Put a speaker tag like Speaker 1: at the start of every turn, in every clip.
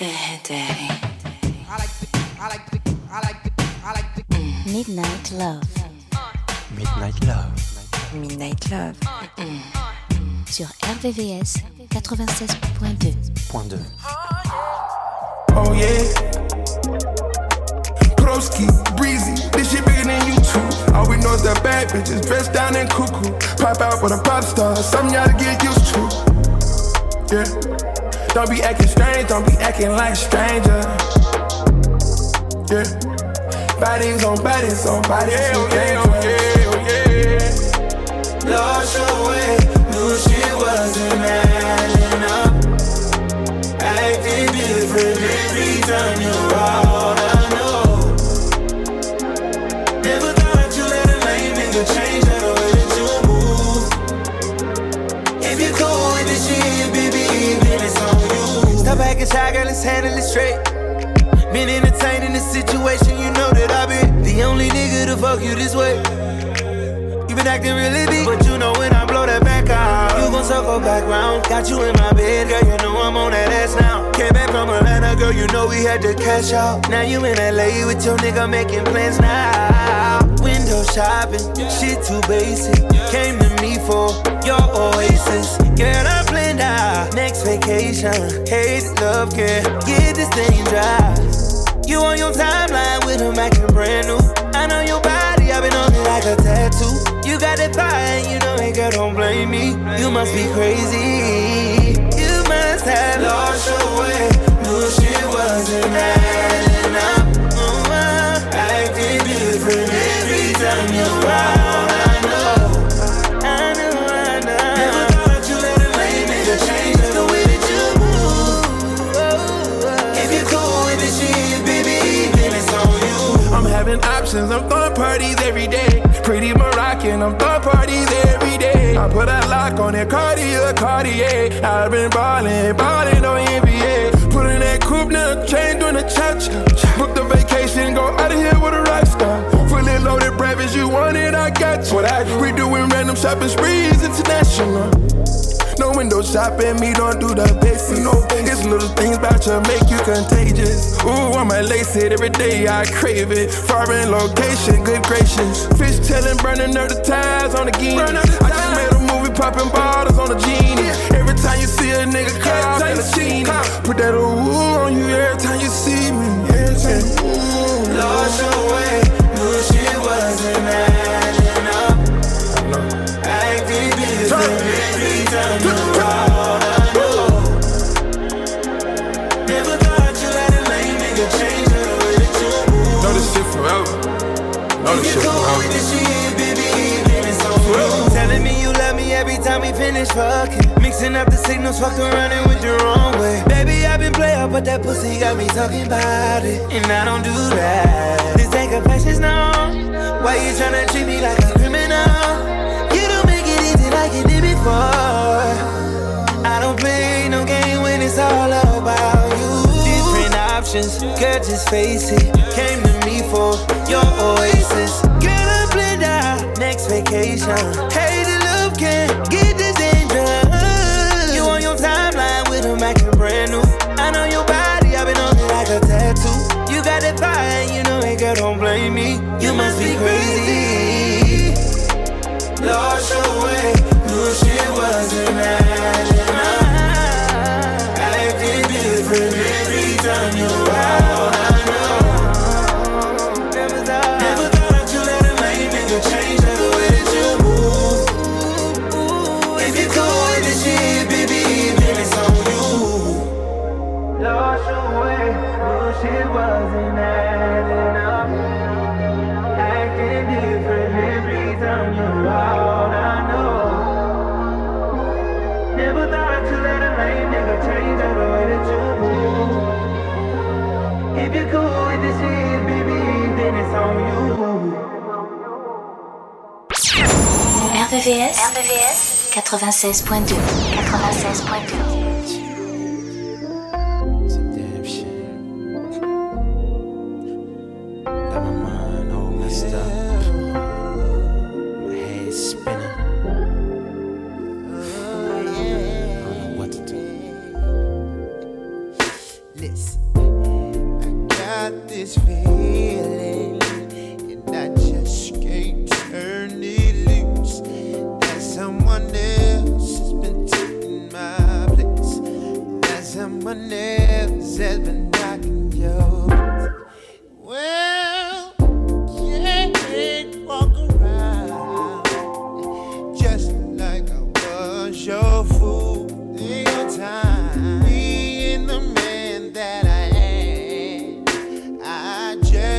Speaker 1: Go ahead, Daddy. I like the, I like the, I like the, I like the. Midnight Love.
Speaker 2: Midnight Love.
Speaker 1: Midnight Love. Mm. Sur RVVS 96.2.
Speaker 2: Point 2.
Speaker 3: Oh yeah. Broski, breezy, this shit bigger than you two. All we know is that bad bitches dressed down in cuckoo. Pop out with a pop star, something y'all to get used to. Yeah. Don't be acting strange, don't be acting like a stranger. Yeah. Bodies on bodies on bodies. Yeah, oh yeah, oh yeah, oh yeah.
Speaker 4: Lost your way, knew she wasn't adding up. Acting different every time you're shy, girl, let's handle it straight. Been entertaining the situation, you know that I've been the only nigga to fuck you this way. You been acting really big, but you know when I blow that back out, you gon' circle back round. Got you in my bed, girl, you know I'm on that ass now. Came back from Atlanta, girl, you know we had to cash out. Now you in LA with your nigga making plans now. Window shopping, shit too basic. Came to me for your oasis. Girl, I next vacation. Hate love, care, get this thing dry. You on your timeline with a and brand new. I know your body, I've been on it like a tattoo. You got that fire, you know ain't girl, don't blame me. You must be crazy. You must have lost your way. Knew she wasn't
Speaker 3: parties every day. Pretty Moroccan, I'm throwing parties every day. I put a lock on it, Cartier, Cartier. I've been ballin', ballin' on NBA. Put in that coupe, now chain doing a cha. Book the vacation, go out of here with a rock star. Fully loaded breakfast, you want it, I got you. What I do, we doing random shopping sprees, international. No window shopping, me don't do the basics. No, it's little things about you make you contagious. Ooh, I might lace it every day, I crave it. Foreign location, good gracious. Fish tailing, burning up the ties on the game. I just made a movie, popping bottles on the genie. Every time you see a nigga call, in a genie. Put that ooh on you every time you see me. Yeah,
Speaker 4: yeah. Lost your way, time you Telling me you love me every time we finish fucking. Mixing up the signals, the way. Baby, I've been playing, but that pussy got me talking about it. And I don't do that. This ain't. Why you tryna treat me like a criminal? You don't make it easy like you did before. All about you. Different options, girl, just face it. Came to me for your oasis. Girl, I blend out next vacation. Hey, the love can get RVVS, RVVS 96.2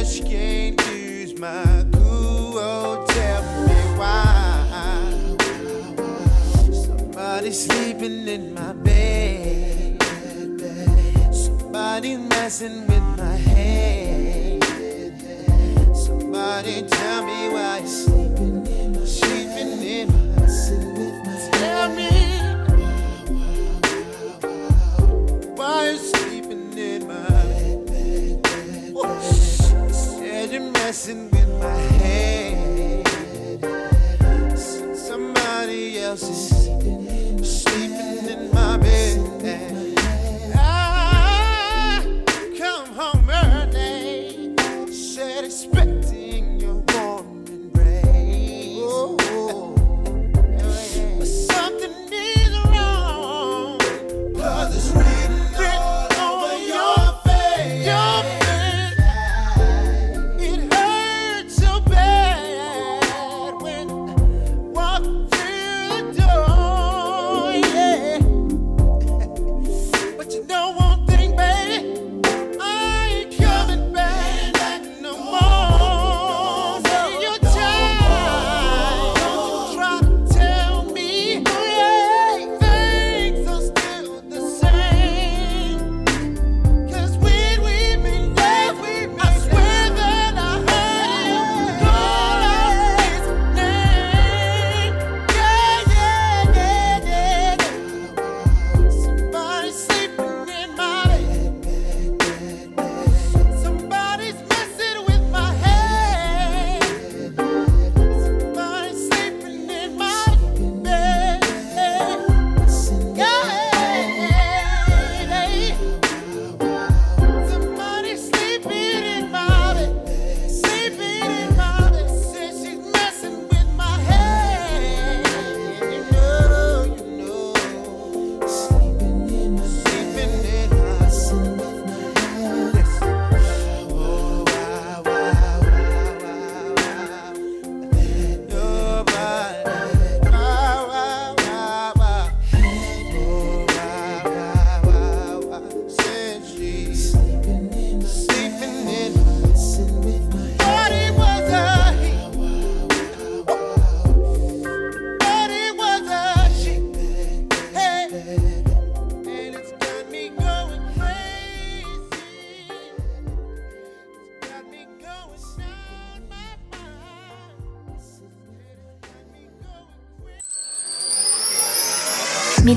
Speaker 4: just can't use my cool. Oh, tell me why. Somebody sleeping in my bed. Somebody messing with my head. Somebody tell me why you're sleeping in my sleeping in my, sleeping my,
Speaker 1: tell me. 96.2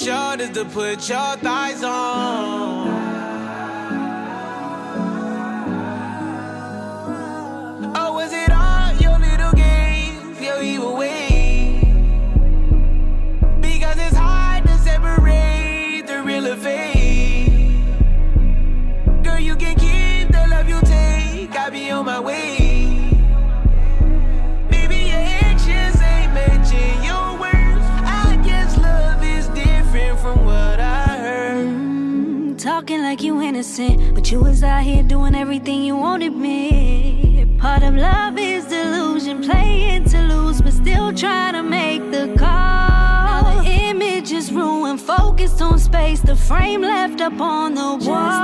Speaker 1: 96.2.
Speaker 5: to put your thighs on. frame left up on
Speaker 6: the wall.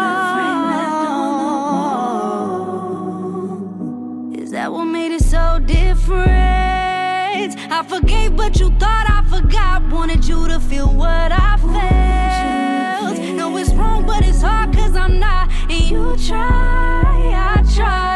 Speaker 6: Is that what made it so different? I forgave, but you thought I forgot. Wanted you to feel what I felt. No, it's wrong, but it's hard cause I'm not. And you try, I try.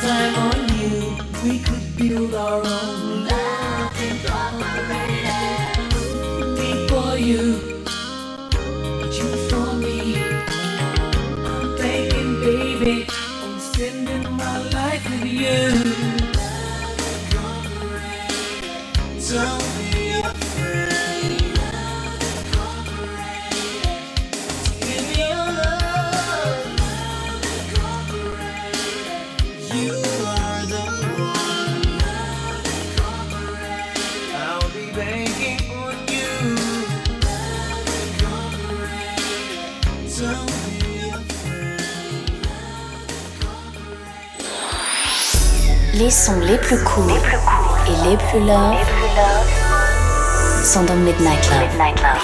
Speaker 7: time
Speaker 8: on you, we could build our own.
Speaker 9: Les sons les plus courts, et les plus loves sont dans Midnight Love.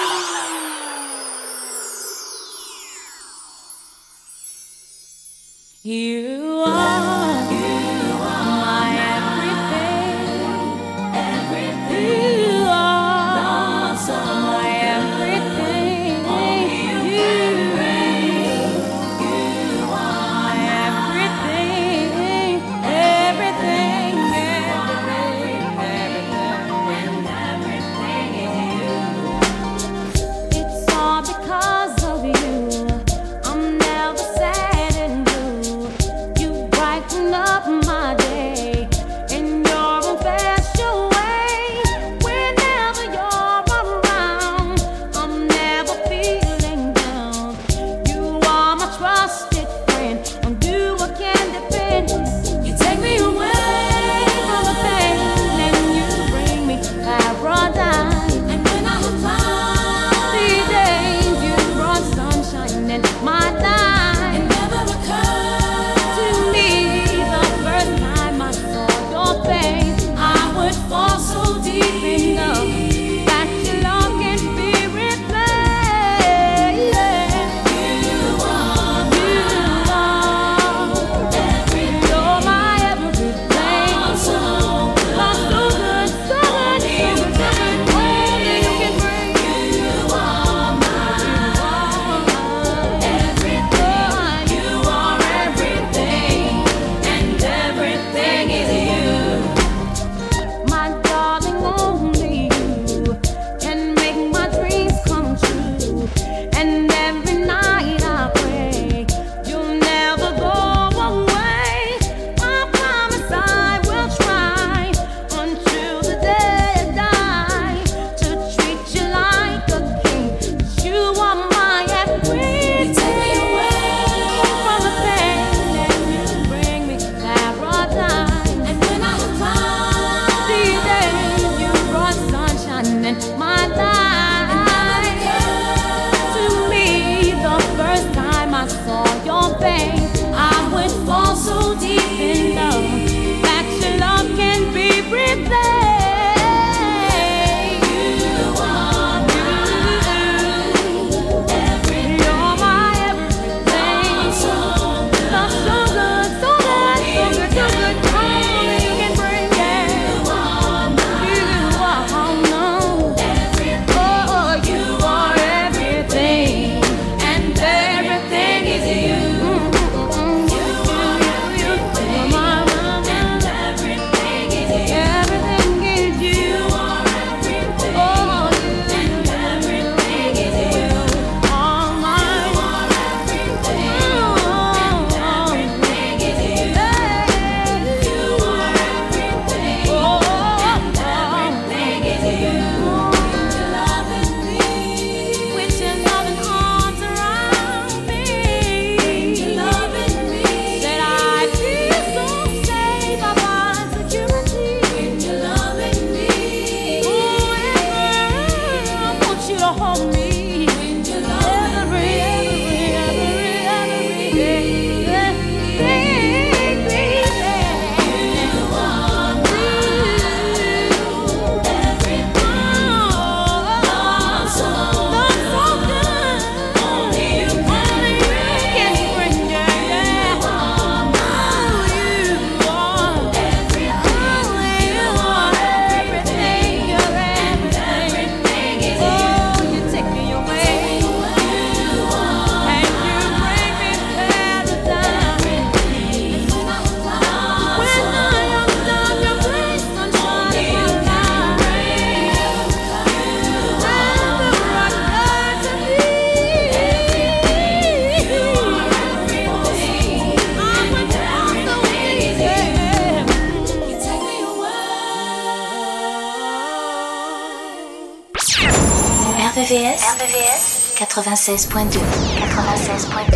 Speaker 10: 96.2 96.2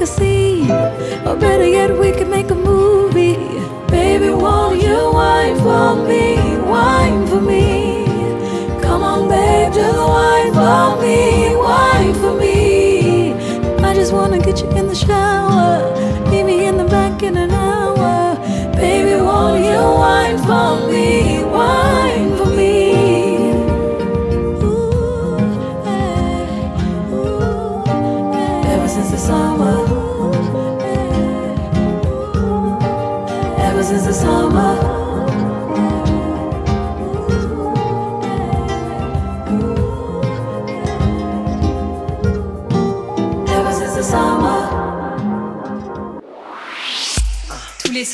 Speaker 6: make a scene. Or better yet, we can make a movie. Baby, won't you wine for me? Wine for me. Come on, babe, just wine for me. Wine for me. I just wanna get you in the shower.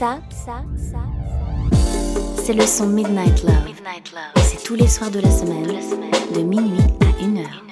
Speaker 11: ça, ça, ça. C'est le son Midnight Love. Midnight C'est tous les soirs de la semaine, de,
Speaker 12: la semaine. de minuit à 1h.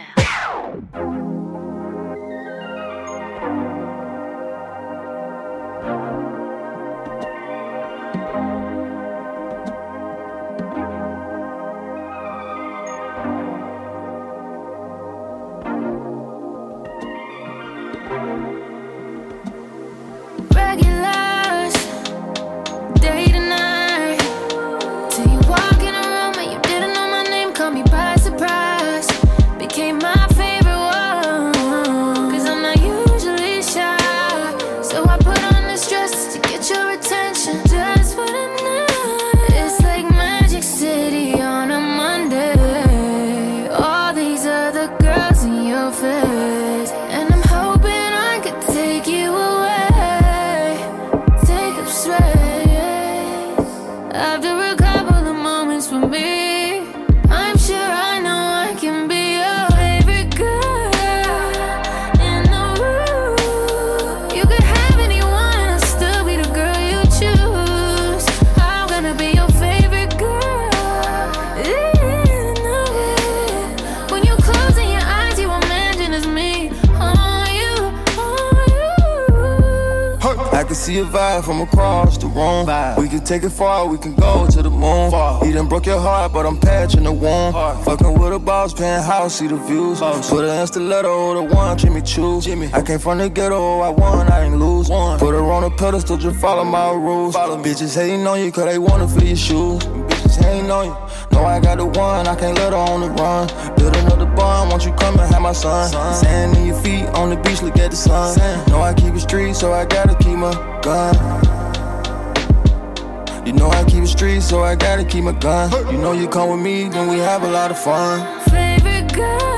Speaker 12: Take it far, we can go to the moon. Far. He done broke your heart, but I'm patching the wound. Fucking with a boss, penthouse, see the views. Put an stiletto, the one, Jimmy Choo. Jimmy. I came from the ghetto, I won, I ain't lose. One. Put her on a pedestal, just follow my rules. Follow Bitches hating on you, cause they wanna feel your shoes. Bitches hating on you. Know I got the one, I can't let her on the run. Build another bond, won't you come and have my son? Sand in your feet on the beach, look at the sun. Know I keep it street, so I gotta keep my gun. You know I keep it street, so I gotta keep my gun. You know you come with me, then we have a lot of fun.
Speaker 9: Favorite girl.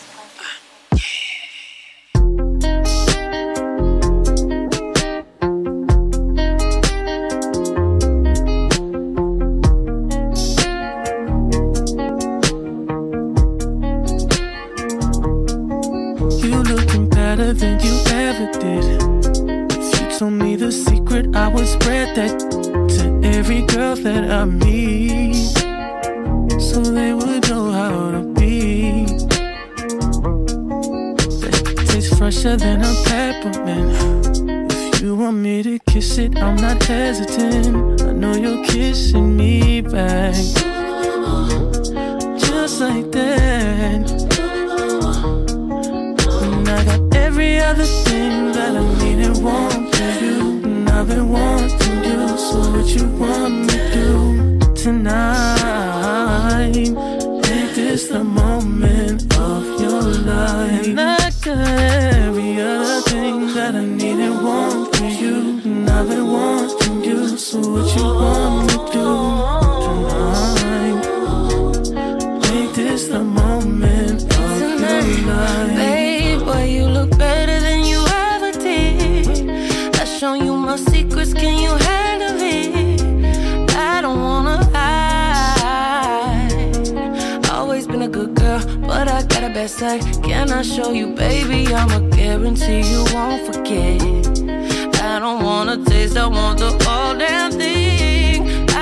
Speaker 8: I mean. So they would know how to be. Tastes fresher than a peppermint. If you want me to kiss it,
Speaker 11: I'm not hesitant. I know you're kissing me back. Just like that. And I got
Speaker 8: every other thing that I need and want you. I've been wanting you, so what you want me to do tonight? Make this the moment of your life. And I every other thing that I need and want for you. And I've been wanting you, so what you want? best I can. I show you, baby. I'ma guarantee you won't forget. I don't wanna taste, I want the whole damn thing.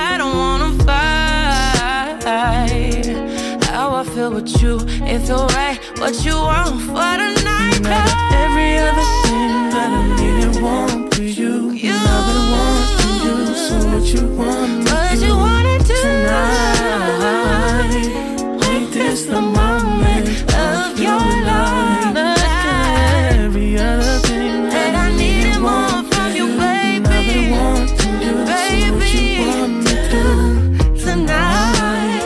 Speaker 8: I don't wanna fight. How I feel with you, if you're right. What you want for tonight? Not every other thing that I need and want for you. you. I've been wanting you, so what you want? What you wanna do tonight? Make this the moment your life. Every other thing that I want from you, baby. Want from you. Baby, so what you want me to tonight?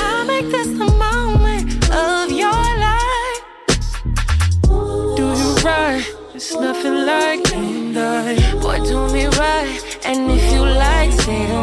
Speaker 8: I'll make this the moment of your life.
Speaker 11: Do you right? It's nothing like.
Speaker 9: Boy, do me right. And if you like, stay the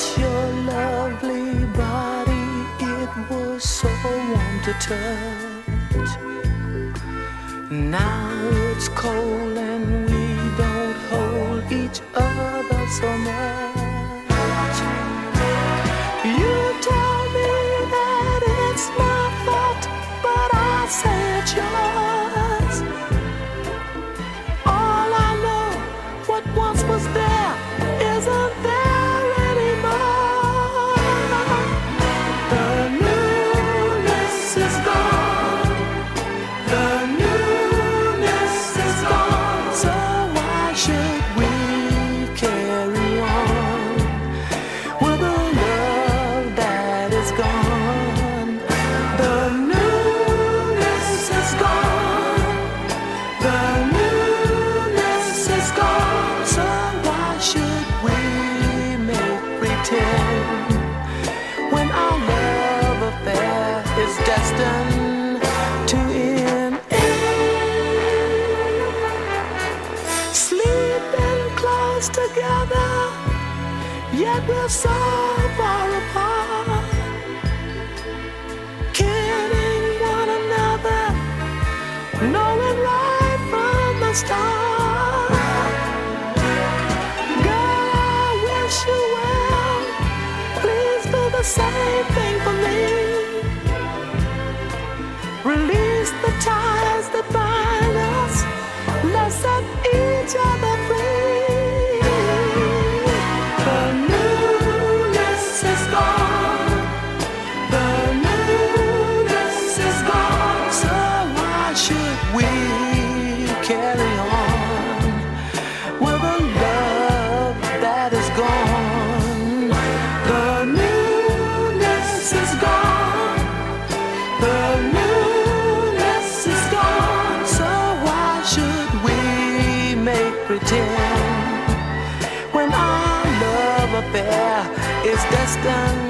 Speaker 8: Your lovely body, it was so warm to touch. Now it's cold and we don't hold each other so much. Yet love affair is destined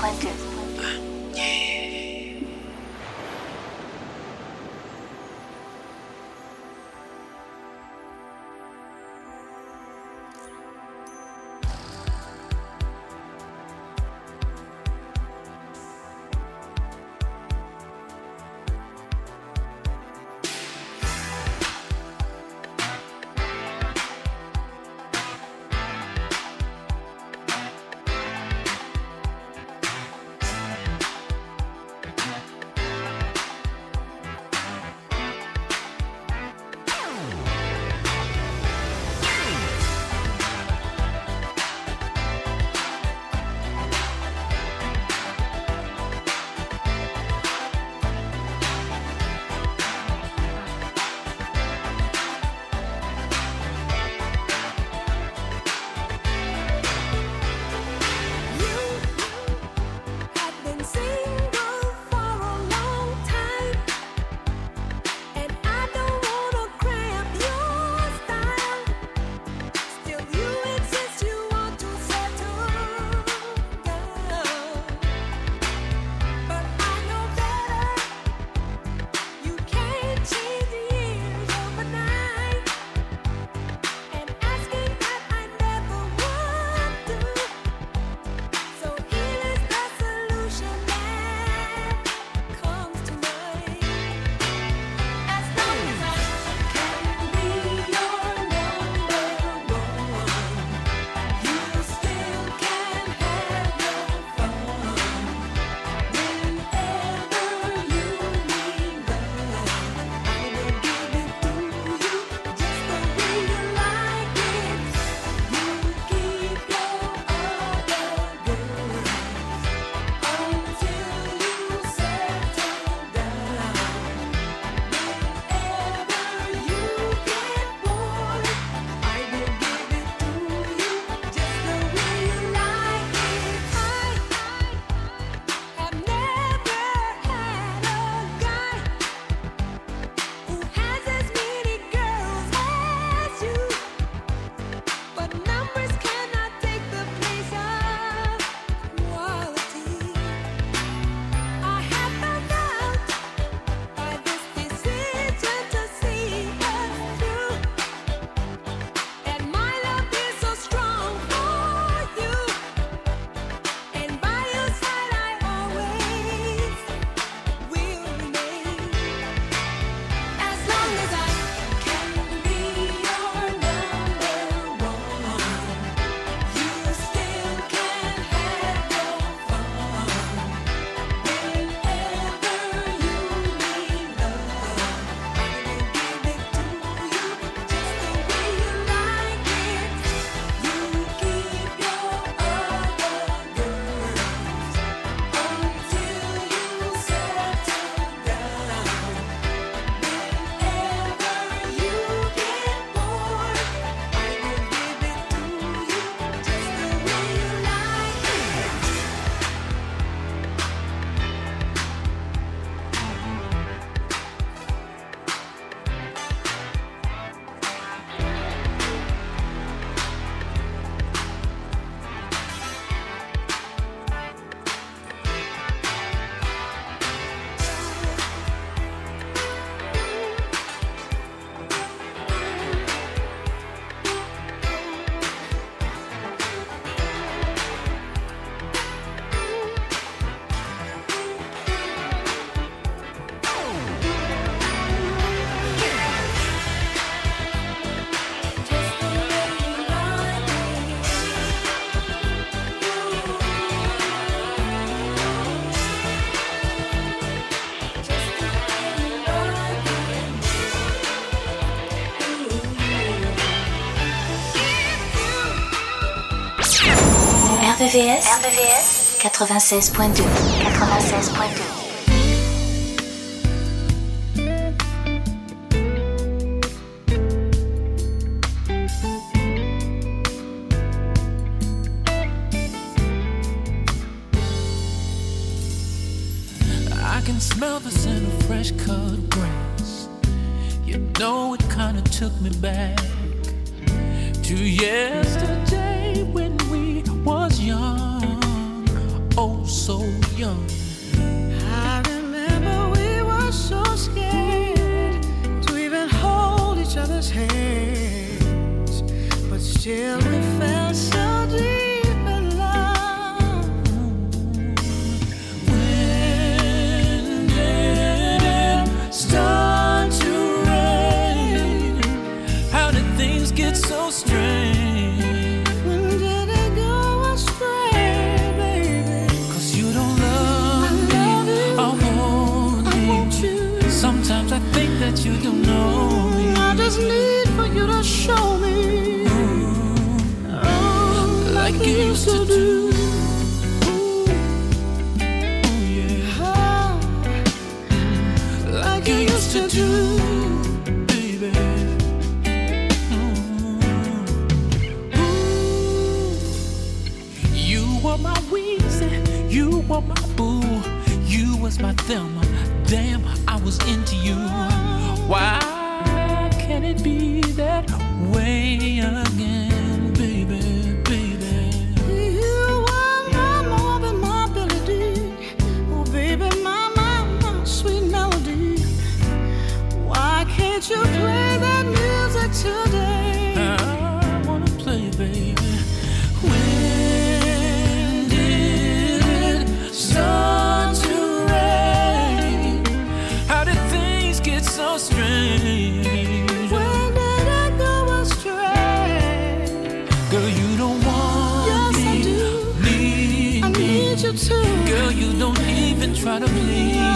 Speaker 10: RBVS, 96.2 96.2
Speaker 13: need for you to show me oh,
Speaker 8: like, like you used to do. Ooh. You my Weezy, you were my boo, you was my Thelma. Damn, I was into you. Why? be that way again? Trying to please.